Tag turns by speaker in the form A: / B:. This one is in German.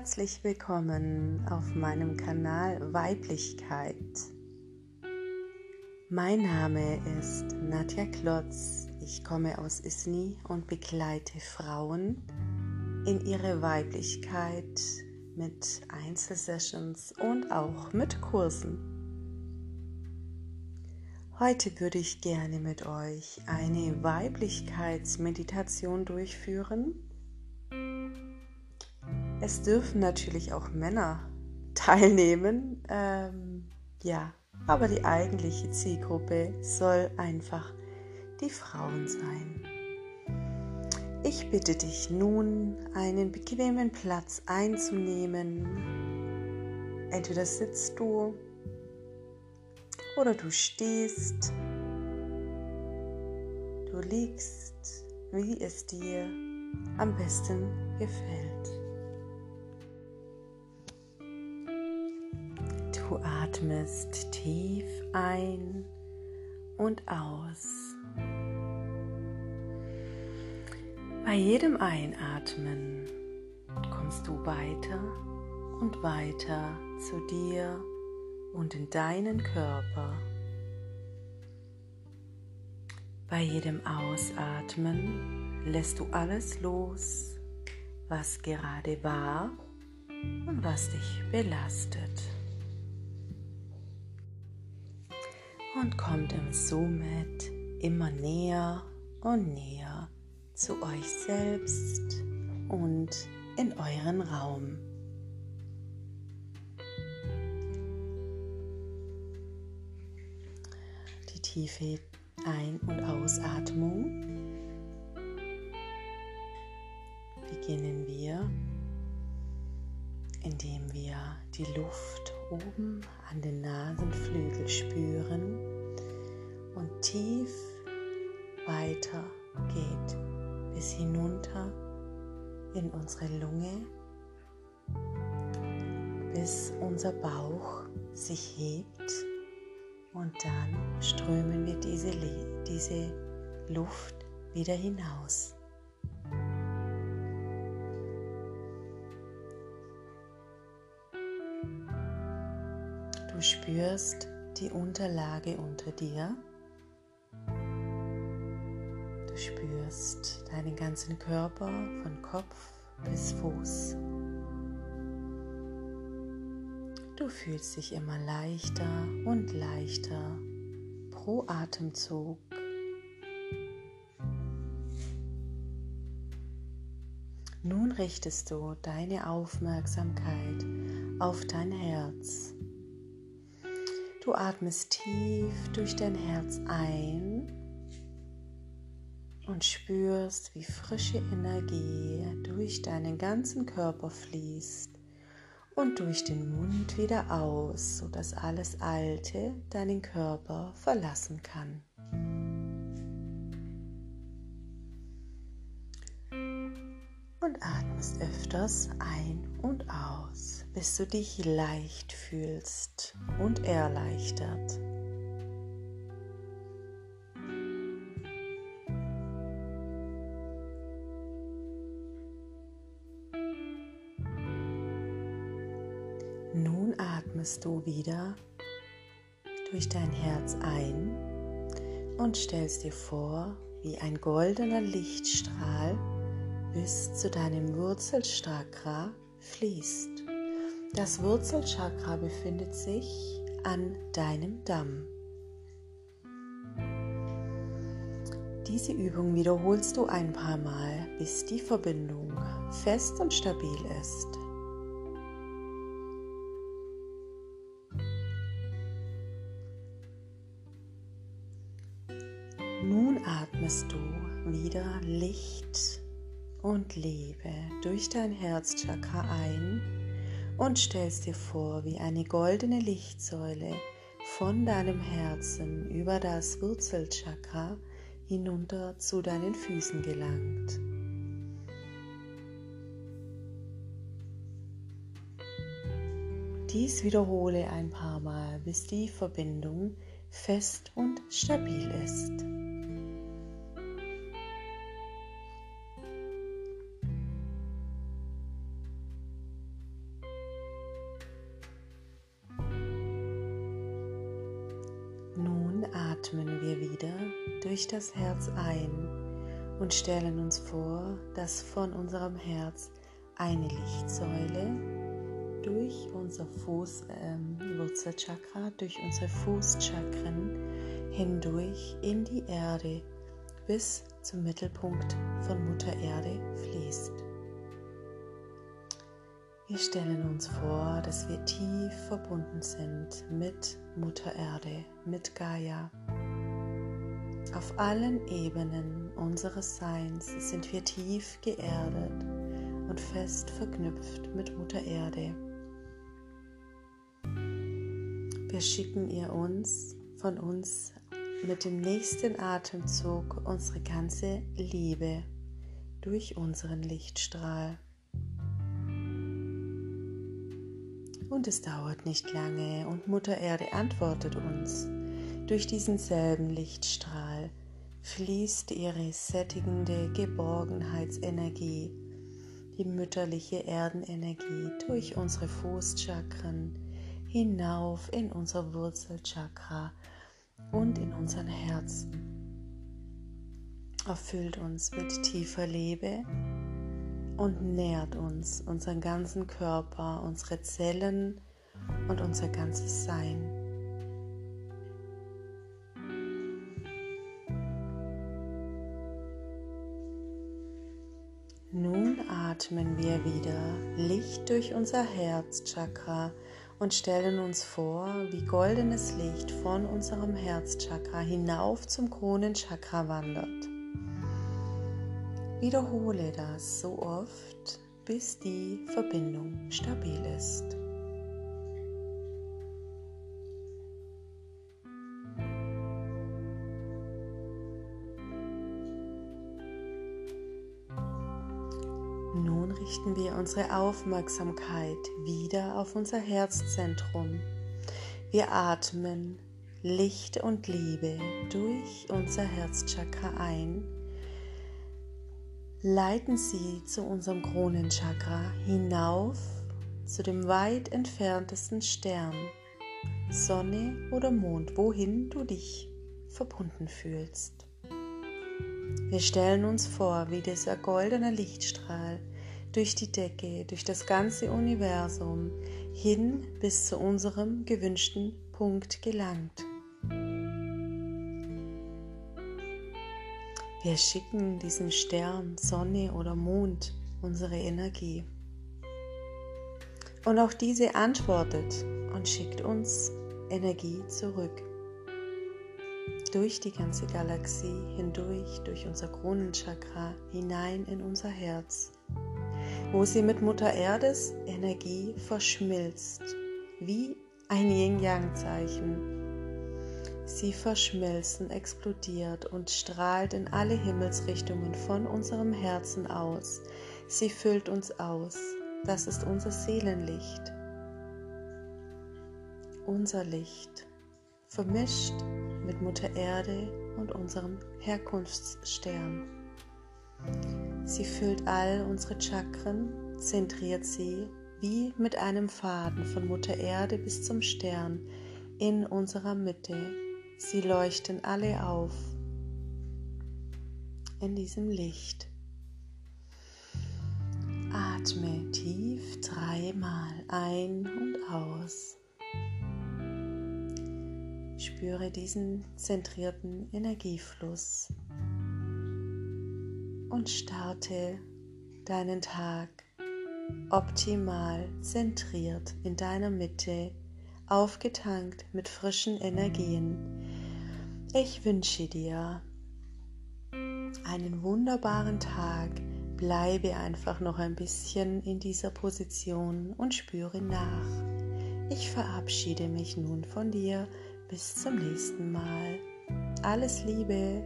A: herzlich willkommen auf meinem Kanal Weiblichkeit. Mein Name ist Nadja Klotz. Ich komme aus Isni und begleite Frauen in ihre Weiblichkeit mit Einzelsessions und auch mit Kursen. Heute würde ich gerne mit euch eine Weiblichkeitsmeditation durchführen es dürfen natürlich auch Männer teilnehmen. Ähm, ja, aber die eigentliche Zielgruppe soll einfach die Frauen sein. Ich bitte dich nun, einen bequemen Platz einzunehmen. Entweder sitzt du oder du stehst. Du liegst, wie es dir am besten gefällt. Atmest tief ein und aus. Bei jedem Einatmen kommst du weiter und weiter zu dir und in deinen Körper. Bei jedem Ausatmen lässt du alles los, was gerade war und was dich belastet. Und kommt somit immer näher und näher zu euch selbst und in euren Raum. Die tiefe Ein- und Ausatmung beginnen wir, indem wir die Luft oben an den Nasenflügel spüren und tief weiter geht bis hinunter in unsere Lunge, bis unser Bauch sich hebt und dann strömen wir diese, diese Luft wieder hinaus. Du spürst die Unterlage unter dir. Du spürst deinen ganzen Körper von Kopf bis Fuß. Du fühlst dich immer leichter und leichter pro Atemzug. Nun richtest du deine Aufmerksamkeit auf dein Herz. Du atmest tief durch dein Herz ein und spürst, wie frische Energie durch deinen ganzen Körper fließt und durch den Mund wieder aus, sodass alles Alte deinen Körper verlassen kann. Und atmest öfters ein und aus bis du dich leicht fühlst und erleichtert. Atmest du wieder durch dein Herz ein und stellst dir vor, wie ein goldener Lichtstrahl bis zu deinem Wurzelchakra fließt. Das Wurzelchakra befindet sich an deinem Damm. Diese Übung wiederholst du ein paar Mal, bis die Verbindung fest und stabil ist. Atmest du wieder Licht und Liebe durch dein Herzchakra ein und stellst dir vor, wie eine goldene Lichtsäule von deinem Herzen über das Wurzelchakra hinunter zu deinen Füßen gelangt. Dies wiederhole ein paar Mal, bis die Verbindung fest und stabil ist. Wir wieder durch das Herz ein und stellen uns vor, dass von unserem Herz eine Lichtsäule durch unser Fußwurzelchakra, ähm, durch unsere Fußchakren hindurch in die Erde bis zum Mittelpunkt von Mutter Erde fließt. Wir stellen uns vor, dass wir tief verbunden sind mit Mutter Erde, mit Gaia. Auf allen Ebenen unseres Seins sind wir tief geerdet und fest verknüpft mit Mutter Erde. Wir schicken ihr uns von uns mit dem nächsten Atemzug unsere ganze Liebe durch unseren Lichtstrahl. Und es dauert nicht lange und Mutter Erde antwortet uns. Durch diesen selben Lichtstrahl fließt ihre sättigende Geborgenheitsenergie, die mütterliche Erdenenergie durch unsere Fußchakren hinauf in unser Wurzelchakra und in unseren Herzen. Erfüllt uns mit tiefer Liebe und nährt uns, unseren ganzen Körper, unsere Zellen und unser ganzes Sein. Nun atmen wir wieder Licht durch unser Herzchakra und stellen uns vor, wie goldenes Licht von unserem Herzchakra hinauf zum Kronenchakra wandert. Wiederhole das so oft, bis die Verbindung stabil ist. Richten wir unsere Aufmerksamkeit wieder auf unser Herzzentrum. Wir atmen Licht und Liebe durch unser Herzchakra ein leiten sie zu unserem Kronenchakra hinauf zu dem weit entferntesten Stern, Sonne oder Mond, wohin du dich verbunden fühlst. Wir stellen uns vor, wie dieser goldene Lichtstrahl durch die Decke, durch das ganze Universum hin bis zu unserem gewünschten Punkt gelangt. Wir schicken diesem Stern, Sonne oder Mond unsere Energie. Und auch diese antwortet und schickt uns Energie zurück. Durch die ganze Galaxie hindurch, durch unser Kronenchakra hinein in unser Herz, wo sie mit Mutter Erdes Energie verschmilzt, wie ein Yin-Yang-Zeichen Sie verschmilzen, explodiert und strahlt in alle Himmelsrichtungen von unserem Herzen aus. Sie füllt uns aus. Das ist unser Seelenlicht. Unser Licht, vermischt mit Mutter Erde und unserem Herkunftsstern. Sie füllt all unsere Chakren, zentriert sie wie mit einem Faden von Mutter Erde bis zum Stern in unserer Mitte Sie leuchten alle auf in diesem Licht. Atme tief dreimal ein und aus. Spüre diesen zentrierten Energiefluss und starte deinen Tag optimal zentriert in deiner Mitte, aufgetankt mit frischen Energien ich wünsche dir einen wunderbaren Tag. Bleibe einfach noch ein bisschen in dieser Position und spüre nach. Ich verabschiede mich nun von dir. Bis zum nächsten Mal. Alles Liebe.